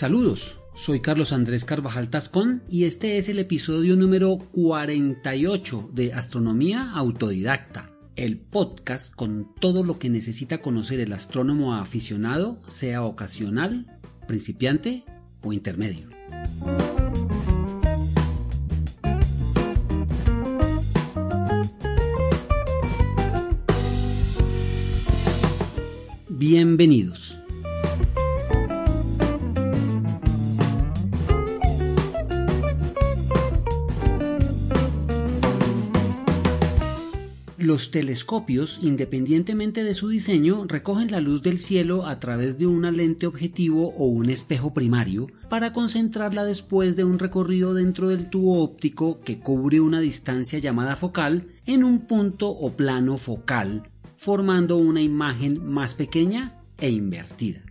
Saludos, soy Carlos Andrés Carvajal Tascón y este es el episodio número 48 de Astronomía Autodidacta, el podcast con todo lo que necesita conocer el astrónomo aficionado, sea ocasional, principiante o intermedio. Bienvenidos. Los telescopios, independientemente de su diseño, recogen la luz del cielo a través de una lente objetivo o un espejo primario para concentrarla después de un recorrido dentro del tubo óptico que cubre una distancia llamada focal en un punto o plano focal, formando una imagen más pequeña e invertida.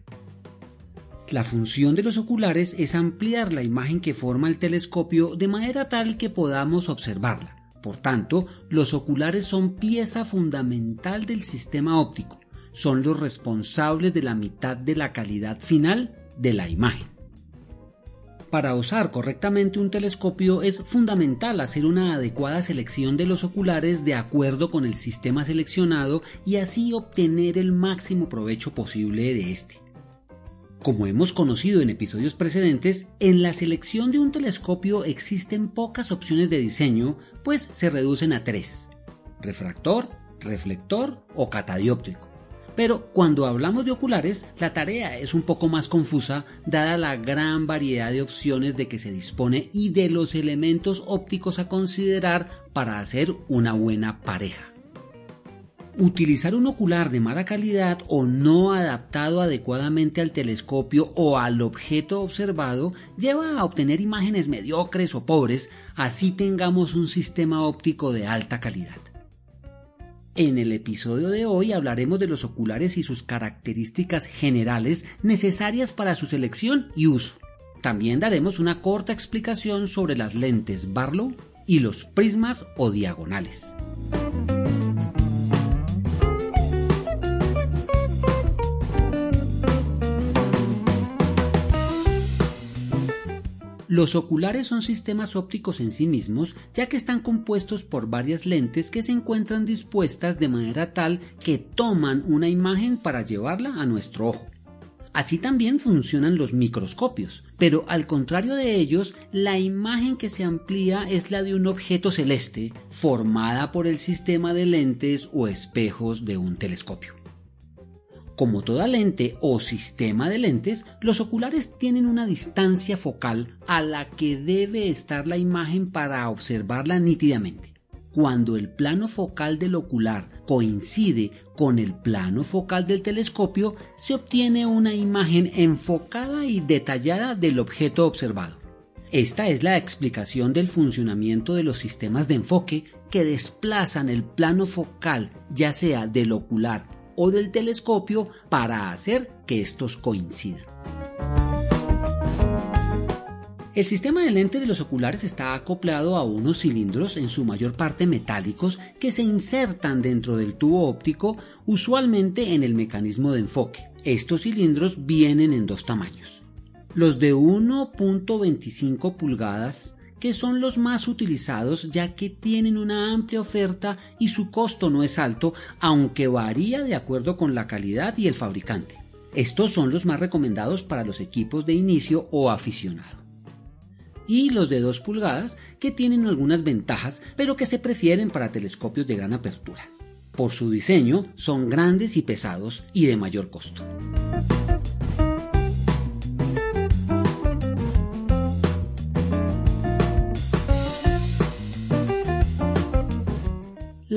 La función de los oculares es ampliar la imagen que forma el telescopio de manera tal que podamos observarla. Por tanto, los oculares son pieza fundamental del sistema óptico, son los responsables de la mitad de la calidad final de la imagen. Para usar correctamente un telescopio es fundamental hacer una adecuada selección de los oculares de acuerdo con el sistema seleccionado y así obtener el máximo provecho posible de este. Como hemos conocido en episodios precedentes, en la selección de un telescopio existen pocas opciones de diseño, pues se reducen a tres, refractor, reflector o catadióptrico. Pero cuando hablamos de oculares, la tarea es un poco más confusa dada la gran variedad de opciones de que se dispone y de los elementos ópticos a considerar para hacer una buena pareja. Utilizar un ocular de mala calidad o no adaptado adecuadamente al telescopio o al objeto observado lleva a obtener imágenes mediocres o pobres, así tengamos un sistema óptico de alta calidad. En el episodio de hoy hablaremos de los oculares y sus características generales necesarias para su selección y uso. También daremos una corta explicación sobre las lentes Barlow y los prismas o diagonales. Los oculares son sistemas ópticos en sí mismos, ya que están compuestos por varias lentes que se encuentran dispuestas de manera tal que toman una imagen para llevarla a nuestro ojo. Así también funcionan los microscopios, pero al contrario de ellos, la imagen que se amplía es la de un objeto celeste formada por el sistema de lentes o espejos de un telescopio. Como toda lente o sistema de lentes, los oculares tienen una distancia focal a la que debe estar la imagen para observarla nítidamente. Cuando el plano focal del ocular coincide con el plano focal del telescopio, se obtiene una imagen enfocada y detallada del objeto observado. Esta es la explicación del funcionamiento de los sistemas de enfoque que desplazan el plano focal ya sea del ocular o del telescopio para hacer que estos coincidan. El sistema de lente de los oculares está acoplado a unos cilindros en su mayor parte metálicos que se insertan dentro del tubo óptico usualmente en el mecanismo de enfoque. Estos cilindros vienen en dos tamaños. Los de 1.25 pulgadas que son los más utilizados ya que tienen una amplia oferta y su costo no es alto, aunque varía de acuerdo con la calidad y el fabricante. Estos son los más recomendados para los equipos de inicio o aficionado. Y los de 2 pulgadas que tienen algunas ventajas pero que se prefieren para telescopios de gran apertura. Por su diseño son grandes y pesados y de mayor costo.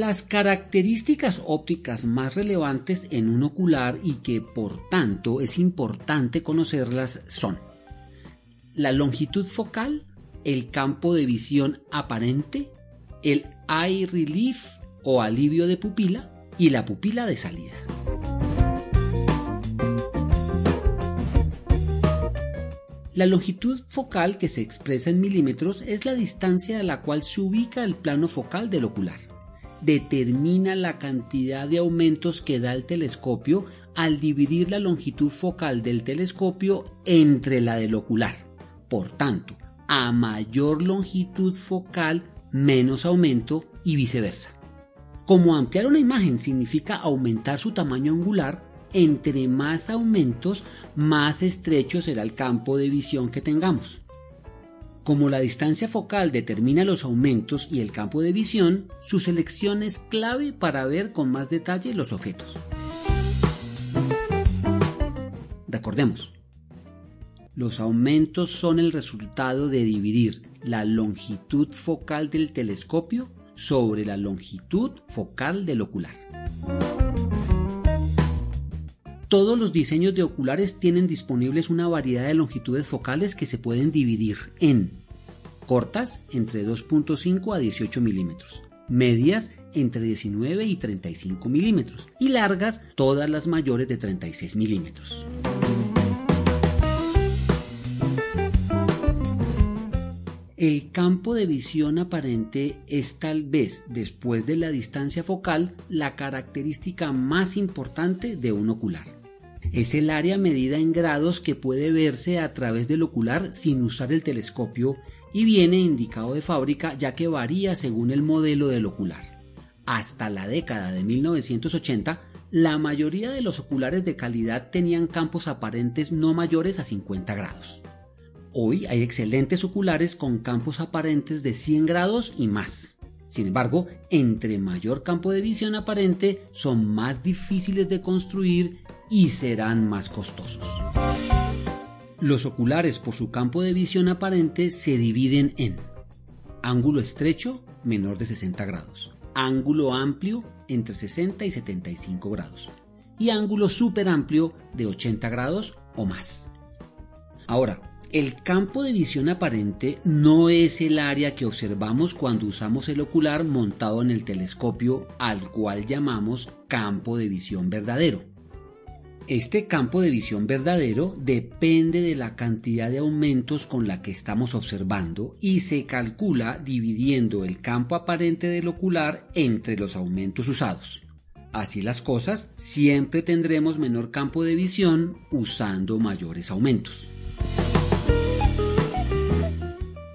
Las características ópticas más relevantes en un ocular y que por tanto es importante conocerlas son la longitud focal, el campo de visión aparente, el eye relief o alivio de pupila y la pupila de salida. La longitud focal que se expresa en milímetros es la distancia a la cual se ubica el plano focal del ocular determina la cantidad de aumentos que da el telescopio al dividir la longitud focal del telescopio entre la del ocular. Por tanto, a mayor longitud focal, menos aumento y viceversa. Como ampliar una imagen significa aumentar su tamaño angular, entre más aumentos, más estrecho será el campo de visión que tengamos. Como la distancia focal determina los aumentos y el campo de visión, su selección es clave para ver con más detalle los objetos. Recordemos, los aumentos son el resultado de dividir la longitud focal del telescopio sobre la longitud focal del ocular. Todos los diseños de oculares tienen disponibles una variedad de longitudes focales que se pueden dividir en cortas entre 2.5 a 18 milímetros, medias entre 19 y 35 milímetros y largas todas las mayores de 36 milímetros. El campo de visión aparente es tal vez, después de la distancia focal, la característica más importante de un ocular. Es el área medida en grados que puede verse a través del ocular sin usar el telescopio y viene indicado de fábrica ya que varía según el modelo del ocular. Hasta la década de 1980, la mayoría de los oculares de calidad tenían campos aparentes no mayores a 50 grados. Hoy hay excelentes oculares con campos aparentes de 100 grados y más. Sin embargo, entre mayor campo de visión aparente, son más difíciles de construir y serán más costosos. Los oculares por su campo de visión aparente se dividen en ángulo estrecho menor de 60 grados, ángulo amplio entre 60 y 75 grados y ángulo súper amplio de 80 grados o más. Ahora, el campo de visión aparente no es el área que observamos cuando usamos el ocular montado en el telescopio al cual llamamos campo de visión verdadero. Este campo de visión verdadero depende de la cantidad de aumentos con la que estamos observando y se calcula dividiendo el campo aparente del ocular entre los aumentos usados. Así las cosas, siempre tendremos menor campo de visión usando mayores aumentos.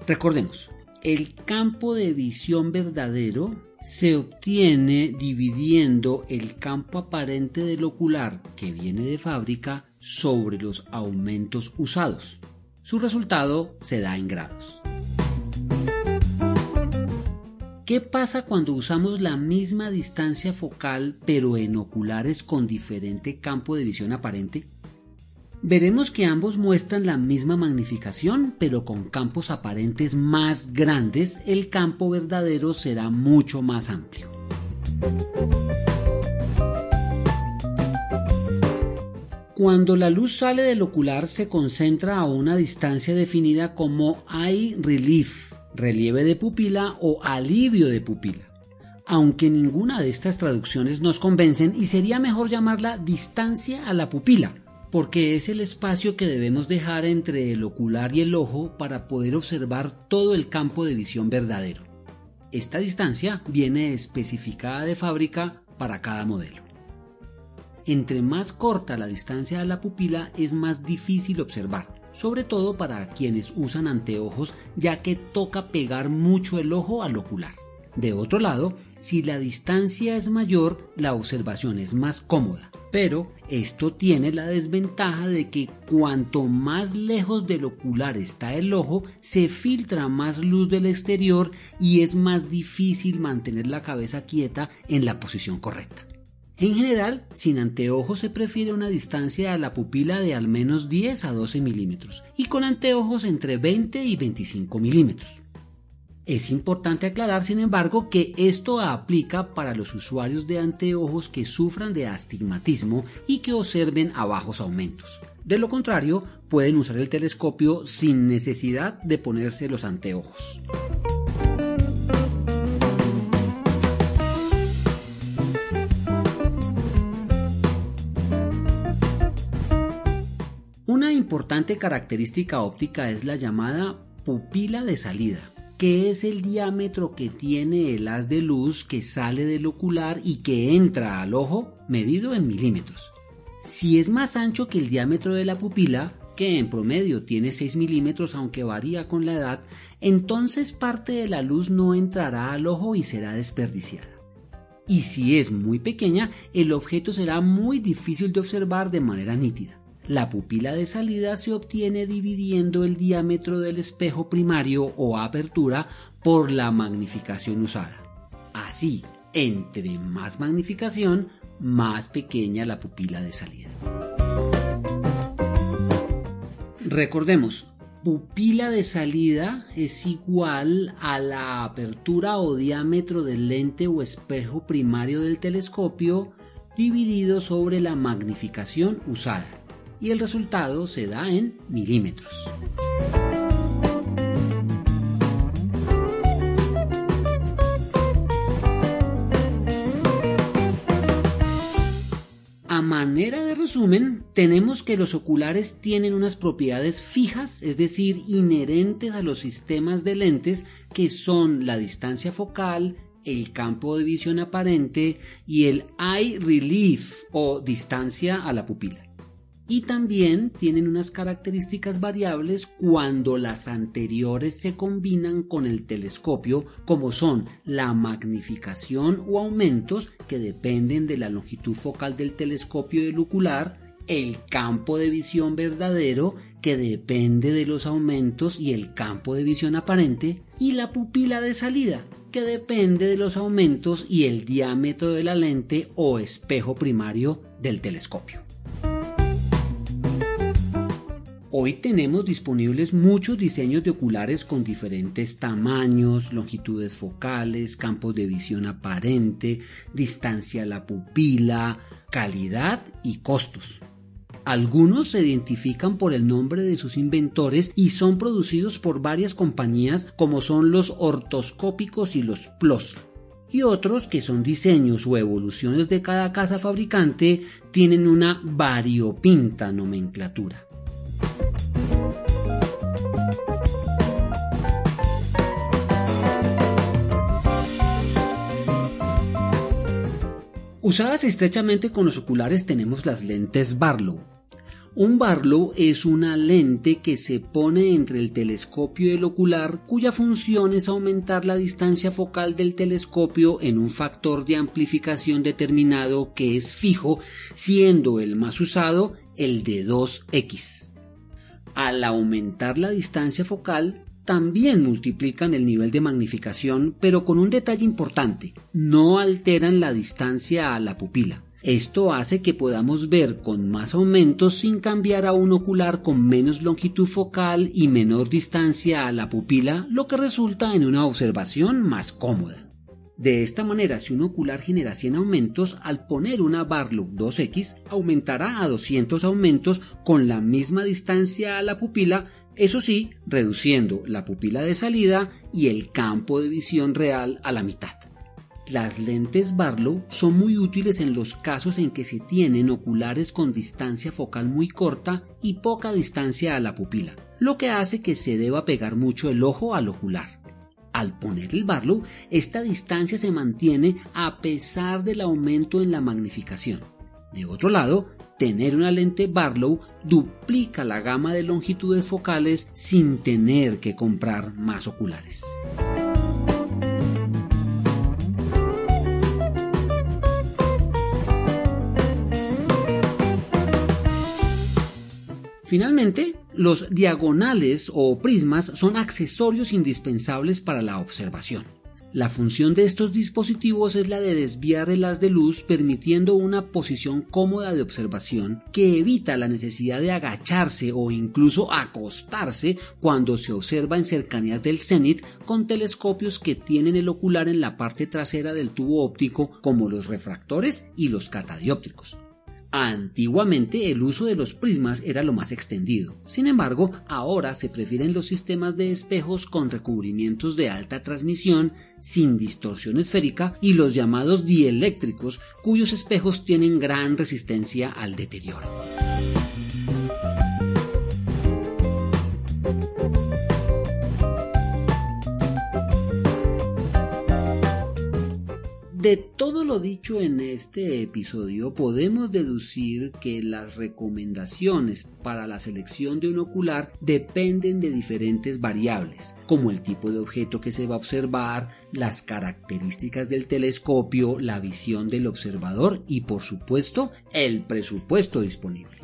Recordemos, el campo de visión verdadero se obtiene dividiendo el campo aparente del ocular que viene de fábrica sobre los aumentos usados. Su resultado se da en grados. ¿Qué pasa cuando usamos la misma distancia focal pero en oculares con diferente campo de visión aparente? Veremos que ambos muestran la misma magnificación, pero con campos aparentes más grandes, el campo verdadero será mucho más amplio. Cuando la luz sale del ocular se concentra a una distancia definida como eye relief, relieve de pupila o alivio de pupila. Aunque ninguna de estas traducciones nos convencen y sería mejor llamarla distancia a la pupila, porque es el espacio que debemos dejar entre el ocular y el ojo para poder observar todo el campo de visión verdadero. Esta distancia viene especificada de fábrica para cada modelo. Entre más corta la distancia a la pupila es más difícil observar, sobre todo para quienes usan anteojos ya que toca pegar mucho el ojo al ocular. De otro lado, si la distancia es mayor, la observación es más cómoda, pero esto tiene la desventaja de que cuanto más lejos del ocular está el ojo, se filtra más luz del exterior y es más difícil mantener la cabeza quieta en la posición correcta. En general, sin anteojos se prefiere una distancia a la pupila de al menos 10 a 12 milímetros y con anteojos entre 20 y 25 milímetros. Es importante aclarar, sin embargo, que esto aplica para los usuarios de anteojos que sufran de astigmatismo y que observen a bajos aumentos. De lo contrario, pueden usar el telescopio sin necesidad de ponerse los anteojos. Una importante característica óptica es la llamada pupila de salida que es el diámetro que tiene el haz de luz que sale del ocular y que entra al ojo, medido en milímetros. Si es más ancho que el diámetro de la pupila, que en promedio tiene 6 milímetros aunque varía con la edad, entonces parte de la luz no entrará al ojo y será desperdiciada. Y si es muy pequeña, el objeto será muy difícil de observar de manera nítida. La pupila de salida se obtiene dividiendo el diámetro del espejo primario o apertura por la magnificación usada. Así, entre más magnificación, más pequeña la pupila de salida. Recordemos, pupila de salida es igual a la apertura o diámetro del lente o espejo primario del telescopio dividido sobre la magnificación usada y el resultado se da en milímetros. A manera de resumen, tenemos que los oculares tienen unas propiedades fijas, es decir, inherentes a los sistemas de lentes, que son la distancia focal, el campo de visión aparente y el eye relief o distancia a la pupila y también tienen unas características variables cuando las anteriores se combinan con el telescopio como son la magnificación o aumentos que dependen de la longitud focal del telescopio del ocular, el campo de visión verdadero que depende de los aumentos y el campo de visión aparente y la pupila de salida que depende de los aumentos y el diámetro de la lente o espejo primario del telescopio. Hoy tenemos disponibles muchos diseños de oculares con diferentes tamaños, longitudes focales, campos de visión aparente, distancia a la pupila, calidad y costos. Algunos se identifican por el nombre de sus inventores y son producidos por varias compañías como son los ortoscópicos y los PLOS. Y otros que son diseños o evoluciones de cada casa fabricante tienen una variopinta nomenclatura. Usadas estrechamente con los oculares tenemos las lentes Barlow. Un Barlow es una lente que se pone entre el telescopio y el ocular cuya función es aumentar la distancia focal del telescopio en un factor de amplificación determinado que es fijo, siendo el más usado el de 2x. Al aumentar la distancia focal, también multiplican el nivel de magnificación, pero con un detalle importante, no alteran la distancia a la pupila. Esto hace que podamos ver con más aumentos sin cambiar a un ocular con menos longitud focal y menor distancia a la pupila, lo que resulta en una observación más cómoda. De esta manera, si un ocular genera 100 aumentos, al poner una Barlow 2X, aumentará a 200 aumentos con la misma distancia a la pupila eso sí, reduciendo la pupila de salida y el campo de visión real a la mitad. Las lentes Barlow son muy útiles en los casos en que se tienen oculares con distancia focal muy corta y poca distancia a la pupila, lo que hace que se deba pegar mucho el ojo al ocular. Al poner el Barlow, esta distancia se mantiene a pesar del aumento en la magnificación. De otro lado, tener una lente Barlow duplica la gama de longitudes focales sin tener que comprar más oculares. Finalmente, los diagonales o prismas son accesorios indispensables para la observación. La función de estos dispositivos es la de desviar el haz de luz permitiendo una posición cómoda de observación que evita la necesidad de agacharse o incluso acostarse cuando se observa en cercanías del cenit con telescopios que tienen el ocular en la parte trasera del tubo óptico como los refractores y los catadióptricos. Antiguamente el uso de los prismas era lo más extendido. Sin embargo, ahora se prefieren los sistemas de espejos con recubrimientos de alta transmisión, sin distorsión esférica y los llamados dieléctricos, cuyos espejos tienen gran resistencia al deterioro. De todo lo dicho en este episodio podemos deducir que las recomendaciones para la selección de un ocular dependen de diferentes variables, como el tipo de objeto que se va a observar, las características del telescopio, la visión del observador y por supuesto el presupuesto disponible.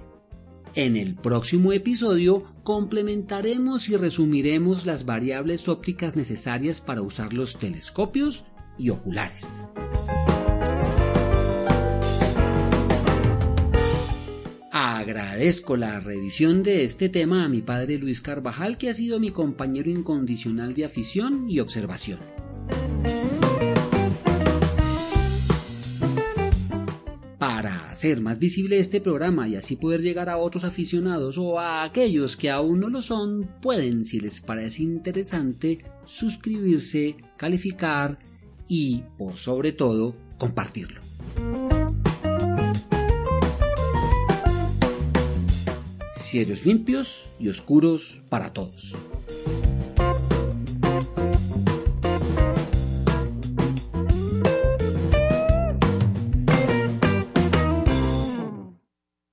En el próximo episodio complementaremos y resumiremos las variables ópticas necesarias para usar los telescopios y oculares. Agradezco la revisión de este tema a mi padre Luis Carvajal, que ha sido mi compañero incondicional de afición y observación. Para hacer más visible este programa y así poder llegar a otros aficionados o a aquellos que aún no lo son, pueden, si les parece interesante, suscribirse, calificar y, por sobre todo, compartirlo. Cielos limpios y oscuros para todos.